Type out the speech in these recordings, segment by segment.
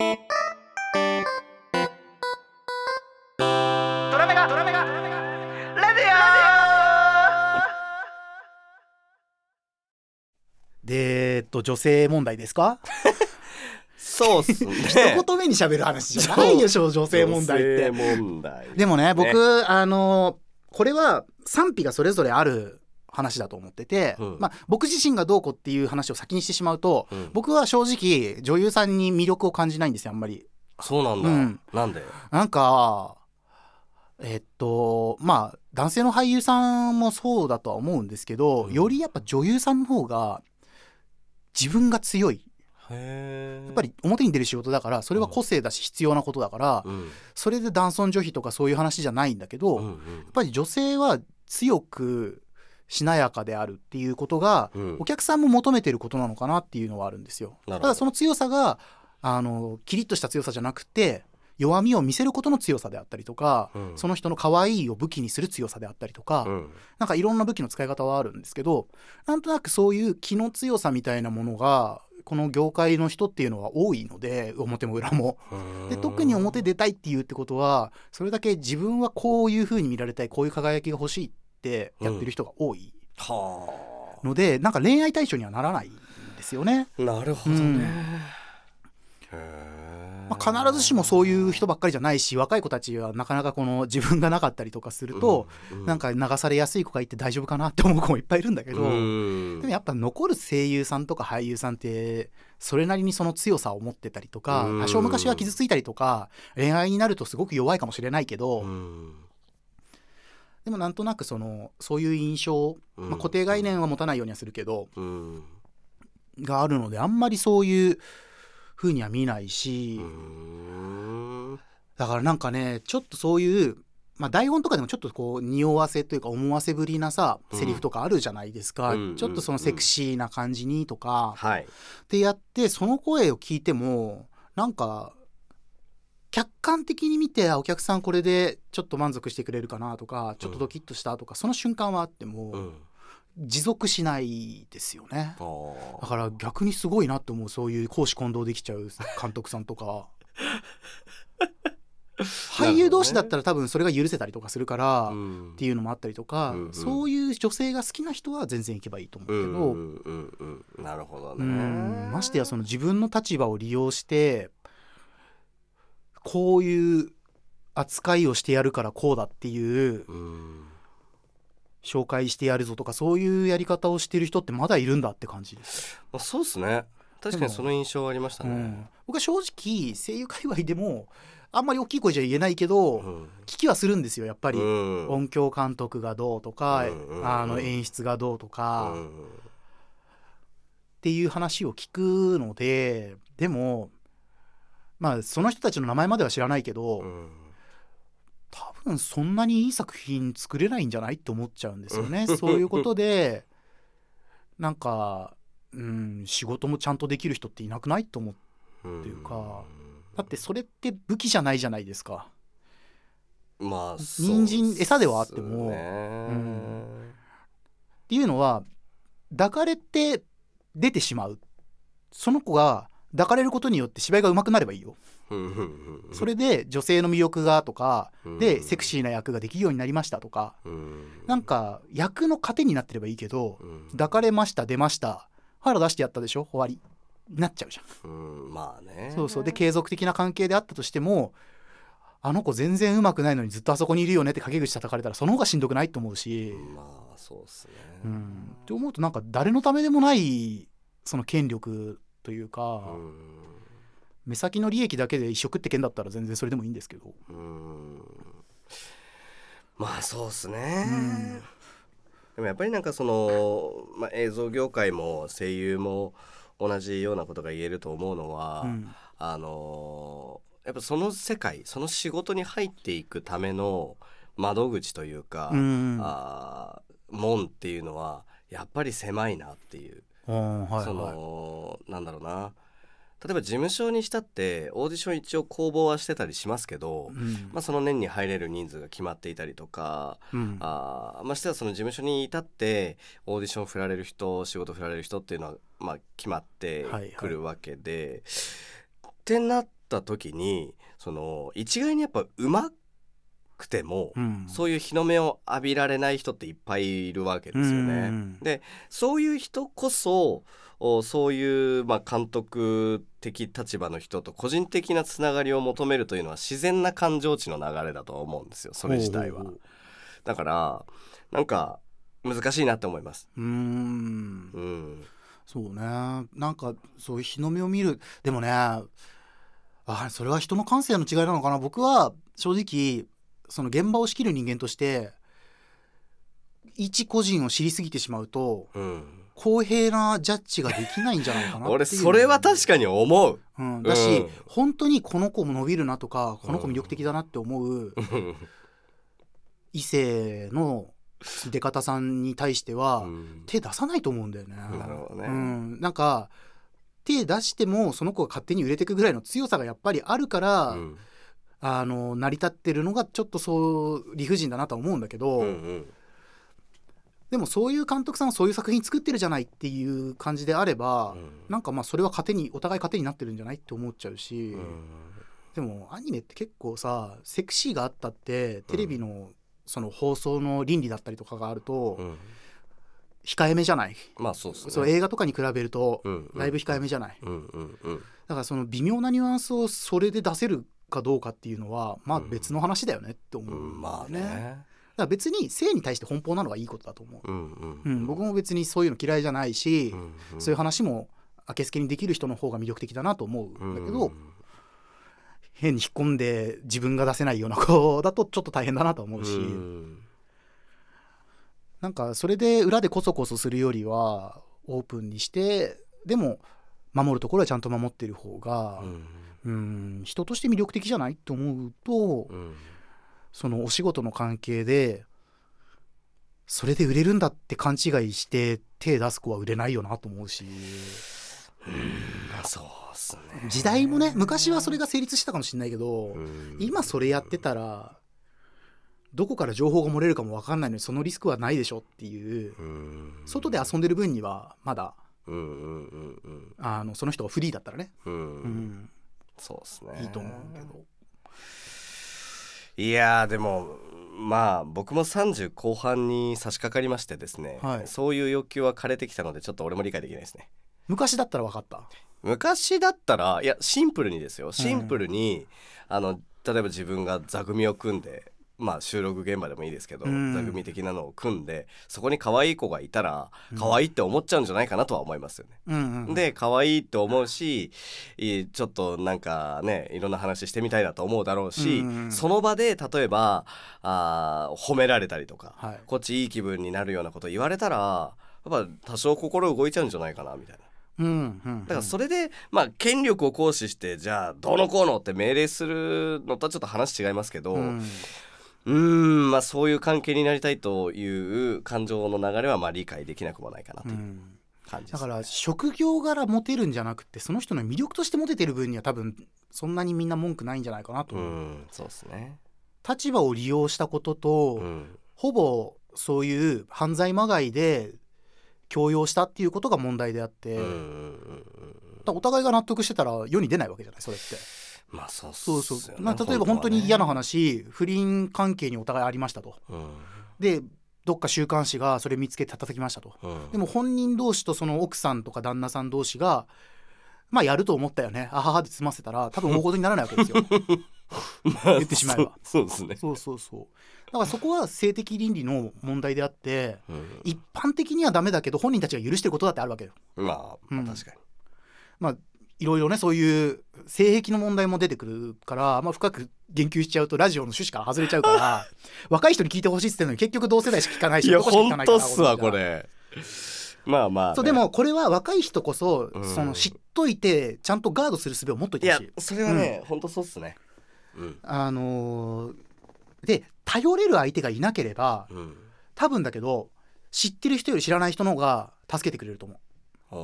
ドラメガドラメガレディでえっと女性問題ですか？そうっすね。一言目に喋る話じゃないでしょ女性問題って。女性問題。でもね僕あのこれは賛否がそれぞれある話だと思ってて、うん。まあ、僕自身がどうこうっていう話を先にしてしまうと、うん。僕は正直女優さんに魅力を感じないんですよあんまり。そうなんだ、うん。なんで？なんかえっとまあ男性の俳優さんもそうだとは思うんですけど、うん。よりやっぱ女優さんの方が自分が強い。へえやっぱり表に出る仕事だからそれは個性だし必要なことだから、うん。それで男尊女卑とかそういう話じゃないんだけど、やっうん。うんぱり女性は強くしなやかであるっていうことが、うん。お客さんも求めてることなのかなっていうのはあるんですよ。ただその強さがあのキリッとした強さじゃなくて弱みを見せることの強さであったりとか、うん。その人の可愛いを武器にする強さであったりとか、うん。なんかいろんな武器の使い方はあるんですけどなんとなくそういう気の強さみたいなものがこの業界の人っていうのは多いので表も裏も。で特に表出たいっていうってことはそれだけ自分はこういう風に見られたいこういう輝きが欲しいってやってる人が多いはので、なんか恋愛対象にはならないんですよね。あなるほどね、うん。まあ、必ずしもそういう人ばっかりじゃないし若い子たちはなかなかこの自分がなかったりとかすると、うん。なんか流されやすい子がいて大丈夫かなって思う子もいっぱいいるんだけど、うん。でもやっぱ残る声優さんとか俳優さんってそれなりにその強さを持ってたりとかうん。多少昔は傷ついたりとか恋愛になるとすごく弱いかもしれないけど、うんでもなんとなくそのそういう印象、うん。まあ、固定概念は持たないようにはするけど、うん。があるのであんまりそういう風には見ないし、うん。だからなんかねちょっとそういう、まあ、台本とかでもちょっとこう匂わせというか思わせぶりなさうんセリフとかあるじゃないですか、うん。ちょっとそのセクシーな感じにとか、はい。ってやってその声を聞いてもなんか客観的に見てあお客さんこれでちょっと満足してくれるかなとかちょっとドキッとしたとか、その瞬間はあっても、うん。持続しないですよね。だから逆にすごいなって思うそういう公私混同できちゃう監督さんとか。俳優同士だったら多分それが許せたりとかするから、うん。っていうのもあったりとか、うんうん。そういう女性が好きな人は全然行けばいいと思うけど、うんうんうんうん。なるほどうねんましてやその自分の立場を利用してこういう扱いをしてやるからこうだっていううん。紹介してやるぞとかそういうやり方をしてる人ってまだいるんだって感じです、まあそうですね。確かにその印象はありましたね。うん、僕は正直声優界隈でもあんまり大きい声じゃ言えないけど、うん。聞きはするんですよやっぱり、うん。音響監督がどうとか、あの演出がどうとか、うん。っていう話を聞くのででもまあその人たちの名前までは知らないけど、うん多分そんなにいい作品作れないんじゃないって思っちゃうんですよね。そういうことでなんか、うん、仕事もちゃんとできる人っていなくないと思ううんっていうかだってそれって武器じゃないじゃないですか。まあ人参餌ではあっても。うん。っていうのは抱かれて出てしまう。その子が抱かれることによって芝居が上手くなればいいよ。それで女性の魅力がとかうん。でセクシーな役ができるようになりましたとか。うん。なんか役の糧になってればいいけどうん。抱かれました出ました腹出してやったでしょ？終わり。なっちゃうじゃん。うんまあね。そうそう。で継続的な関係であったとしてもあの子全然うまくないのにずっとあそこにいるよねって陰口叩かれたらその方がしんどくないと思うし、まあそうですね。うん、って思うとなんか誰のためでもないその権力というか、うん。目先の利益だけで一食って件だったら全然それでもいいんですけど、うん。まあそうっすね、うん。でもやっぱりなんかその、まあ、映像業界も声優も同じようなことが言えると思うのは、うん。あのやっぱその世界その仕事に入っていくための窓口というか、うん。あー門っていうのはやっぱり狭いなっていう、うんはいはい。そのなんだろうな。例えば事務所にしたってオーディション一応公募はしてたりしますけど、うん。まあ、その年に入れる人数が決まっていたりとか、うん。あーましてはその事務所に至ってオーディション振られる人仕事振られる人っていうのは、まあ、決まってくるわけで、ってなっった時にその一概にやっぱうまくても、うん。そういう日の目を浴びられない人っていっぱいいるわけですよね。うんでそういう人こそおそういう、まあ、監督的立場の人と個人的なつながりを求めるというのは自然な感情値の流れだと思うんですよ。それ自体は。だからなんか難しいなって思います。うん。うん。そうね。なんかそういう日の目を見る。でもねあそれは人の感性の違いなのかな。僕は正直その現場を仕切る人間として一個人を知りすぎてしまうとうん、公平なジャッジができないんじゃないかなって 俺それは確かに思う。うん、だし、うん。本当にこの子も伸びるなとかこの子魅力的だなって思う。異性の出方さんに対しては、うん。手出さないと思うんだよね。なるほどね。うん、なんか手出してもその子が勝手に売れていくぐらいの強さがやっぱりあるから、うんあの成り立ってるのがちょっとそう理不尽だなとは思うんだけど、うんうん。でもそういう監督さんはそういう作品作ってるじゃないっていう感じであれば、うん。なんかまあそれは糧にお互い糧になってるんじゃないって思っちゃうし、うん。でもアニメって結構さセクシーがあったってテレビのその放送の倫理だったりとかがあるとうん。控えめじゃない、まあそうですね。そう映画とかに比べるとだいぶ控えめじゃない、だからその微妙なニュアンスをそれで出せるかどうかっていうのはまあ別の話だよねって思ううんまあだよね,、だかね。ら別に性に対して奔放なのはいいことだと思う、うんうんうん、僕も別にそういうの嫌いじゃないし、うんそういう話もあけすけにできる人の方が魅力的だなと思うんだけど、変に引っ込んで自分が出せないような子だとちょっと大変だなと思うし、うん。なんかそれで裏でこそこそするよりはオープンにしてでも守るところはちゃんと守ってる方がうんうん人として魅力的じゃないと思うとうんそのお仕事の関係でそれで売れるんだって勘違いして手出す子は売れないよなと思うし。まあそうっすね。時代もね昔はそれが成立したかもしれないけどうん。今それやってたらどこから情報が漏れるかも分かんないのにそのリスクはないでしょっていううん。外で遊んでる分にはまだうんうんうんうん。あのその人がフリーだったらね、うん。うん、そうっすね。いいと思うけど。いやーでもまあ僕も30後半に差し掛かりましてですね、はい。そういう欲求は枯れてきたのでちょっと俺も理解できないですね。昔だったら分かった？昔だったらいやシンプルにですよ。シンプルに、あの例えば自分が座組を組んでまあ収録現場でもいいですけど、うん。座組的なのを組んでそこに可愛い子がいたら可愛いって思っちゃうんじゃないかなとは思いますよね。うんうん、で可愛いって思うしちょっとなんかねいろんな話してみたいなと思うだろうし、うんうんその場で例えばあー褒められたりとか、はい。こっちいい気分になるようなこと言われたらやっぱ多少心動いちゃうんじゃないかなみたいな。うんうんうん、だからそれで、まあ権力を行使してじゃあどうのこうのって命令するのとはちょっと話違いますけど、ううんーんまあそういう関係になりたいという感情の流れはまあ理解できなくもないかなといううん。感じね。だから職業柄モテるんじゃなくてその人の魅力としてモテてる分には多分そんなにみんな文句ないんじゃないかなとう思う、んそうですね。立場を利用したことと、うん。ほぼそういう犯罪まがいで強要したっていうことが問題であって、お互いが納得してたら世に出ないわけじゃないそれって。まあそうそうそう、まあ、例えば本当に嫌なはね話、不倫関係にお互いありましたと。うん。でどっか週刊誌がそれ見つけて叩きましたと。うん。でも本人同士とその奥さんとか旦那さん同士がまあやると思ったよね。あははで済ませたら多分大事にならないわけですよ。まあ言ってしまえば。そうそうですね。そうそうそう。だからそこは性的倫理の問題であってうん。一般的にはダメだけど本人たちが許してることだってあるわけよ。まあ、まあうん。確かに。まあいろいろねそういう性癖の問題も出てくるから、まあ、深く言及しちゃうとラジオの趣旨から外れちゃうから 若い人に聞いてほしいっつってんのに結局同世代しか聞かないしいや本当っすわこれ。まあまあね、そうでもこれは若い人こそ、うん。その知っといてちゃんとガードする術を持っといいやてほしい。それはね、本当そうっすね。うん。あのーで頼れる相手がいなければうん。多分だけど知ってる人より知らない人の方が助けてくれると思う。ほ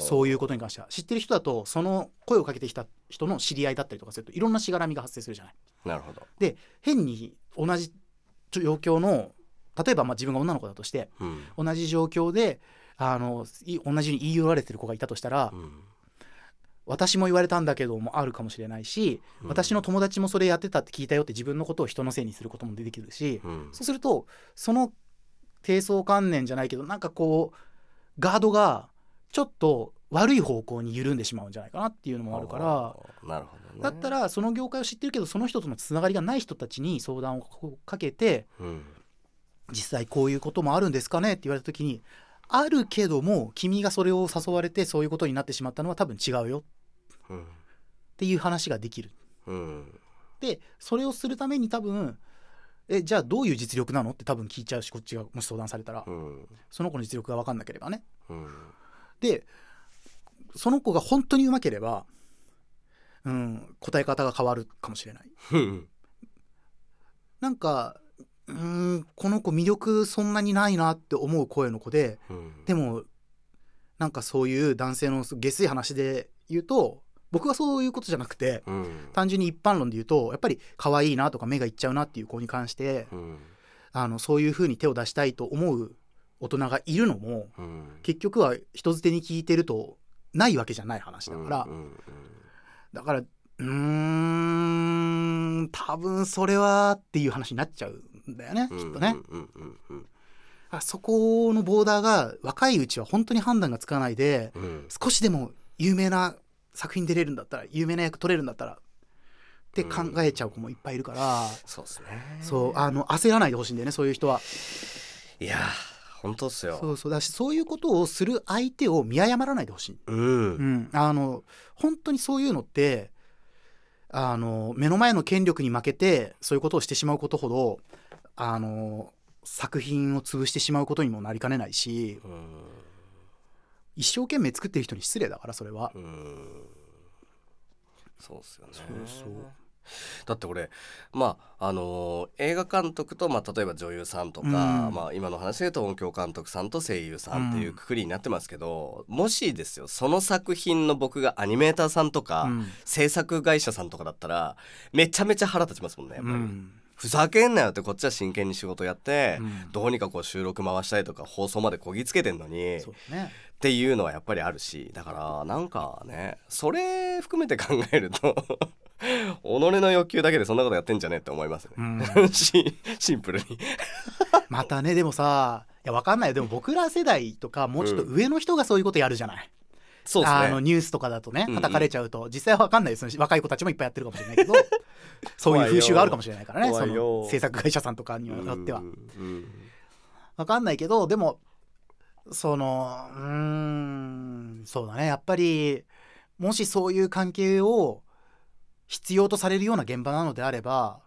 そういうことに関しては。知ってる人だとその声をかけてきた人の知り合いだったりとかするといろんなしがらみが発生するじゃない。なるほど。で変に同じ状況の例えばまあ自分が女の子だとしてうん。同じ状況であのい同じように言い寄られてる子がいたとしたら、うん。私も言われたんだけどもあるかもしれないし、うん。私の友達もそれやってたって聞いたよって自分のことを人のせいにすることも出てくるし、うん。そうするとその低層観念じゃないけどなんかこうガードがちょっと悪い方向に緩んでしまうんじゃないかなっていうのもあるから。なるほどね。だったらその業界を知ってるけどその人とのつながりがない人たちに相談をかけてうん。実際こういうこともあるんですかねって言われた時にあるけども君がそれを誘われてそういうことになってしまったのは多分違うよ。うん。っていう話ができる。うん。でそれをするために多分えじゃあどういう実力なのって多分聞いちゃうしこっちがもし相談されたら。うん。その子の実力が分かんなければね。うんでその子が本当にうまければ、うん、答え方が変わるかもしれない。うん。なんかうーんこの子魅力そんなにないなって思う声の子でうん。でもなんかそういう男性の下水話で言うと僕はそういうことじゃなくてうん。単純に一般論で言うとやっぱり可愛いなとか目がいっちゃうなっていう子に関してうん。あのそういう風に手を出したいと思う大人がいるのもうん。結局は人づてに聞いてるとないわけじゃない話だから。うんうんだからうーん多分それはっていう話になっちゃうんだよねうんきっとね。うん。うんうんあそこのボーダーが若いうちは本当に判断がつかないでうん。うん少しでも有名な作品出れるんだったら有名な役取れるんだったらって考えちゃう子もいっぱいいるから、そうですね。そうあの焦らないでほしいんだよねそういう人は。いや本当っすよ。そうそう。だしそういうことをする相手を見誤らないでほしい、うん。うん、あの本当にそういうのってあの目の前の権力に負けてそういうことをしてしまうことほどあの作品を潰してしまうことにもなりかねないしうん。一生懸命作ってる人に失礼だからそれは。うん。そうっすよね。そうそうだって俺まああのー映画監督と、まあ、例えば女優さんとか、うん。まあ、今の話で言うと音響監督さんと声優さんっていうくくりになってますけど、もしですよその作品の僕がアニメーターさんとか、うん。制作会社さんとかだったらめちゃめちゃ腹立ちますもんねやっぱり、うんふざけんなよってこっちは真剣に仕事やって、うん。どうにかこう収録回したりとか放送までこぎつけてんのにね。っていうのはやっぱりあるしだからなんかねそれ含めて考えると 己の欲求だけでそんなことやってんじゃねえって思いますね、うん。しシンプルに。またねでもさいやわかんないよ。でも僕ら世代とかもうちょっと上の人がそういうことやるじゃない、そうですね。あのニュースとかだとねうんうん。叩かれちゃうと、実際はわかんないです若い子たちもいっぱいやってるかもしれないけど そういう風習があるかもしれないからねその制作会社さんとかによっては。うんうんわかんないけどでもそのうーんそうだね。やっぱりもしそういう関係を必要とされるような現場なのであれば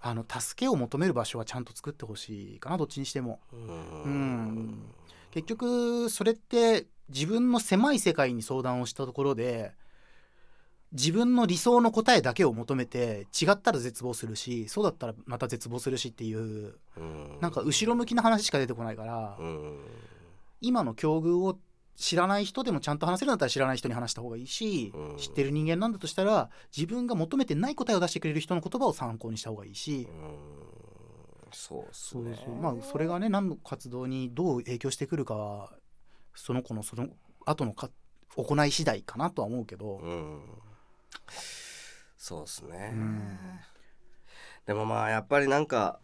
あの助けを求める場所はちゃんと作ってほしいかなどっちにしても。うん。うん。結局それって自分の狭い世界に相談をしたところで自分の理想の答えだけを求めて違ったら絶望するしそうだったらまた絶望するしっていううん。なんか後ろ向きな話しか出てこないからうん。今の境遇を知らない人でもちゃんと話せるんだったら知らない人に話した方がいいしうん。知ってる人間なんだとしたら自分が求めてない答えを出してくれる人の言葉を参考にした方がいいし。うん。そうっすそうねまあそれがね何の活動にどう影響してくるかはその子のその後のか行い次第かなとは思うけど、うん。そうっすね、うん。でもまあやっぱりなんか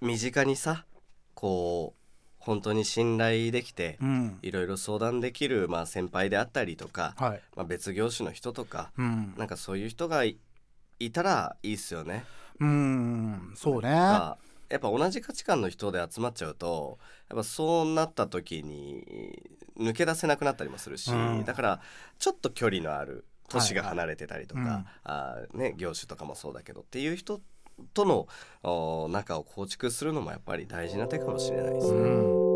身近にさこう本当に信頼できてうん。いろいろ相談できる、まあ、先輩であったりとか、はい。まあ、別業種の人とかうん。なんかそういう人がいいたらいいっすよね。うん。そうね。まあやっぱ同じ価値観の人で集まっちゃうとやっぱそうなった時に抜け出せなくなったりもするし、うん。だからちょっと距離のある年が離れてたりとか、はいはい。あーね、業種とかもそうだけどっていう人とのお仲を構築するのもやっぱり大事な手かもしれないですね。うん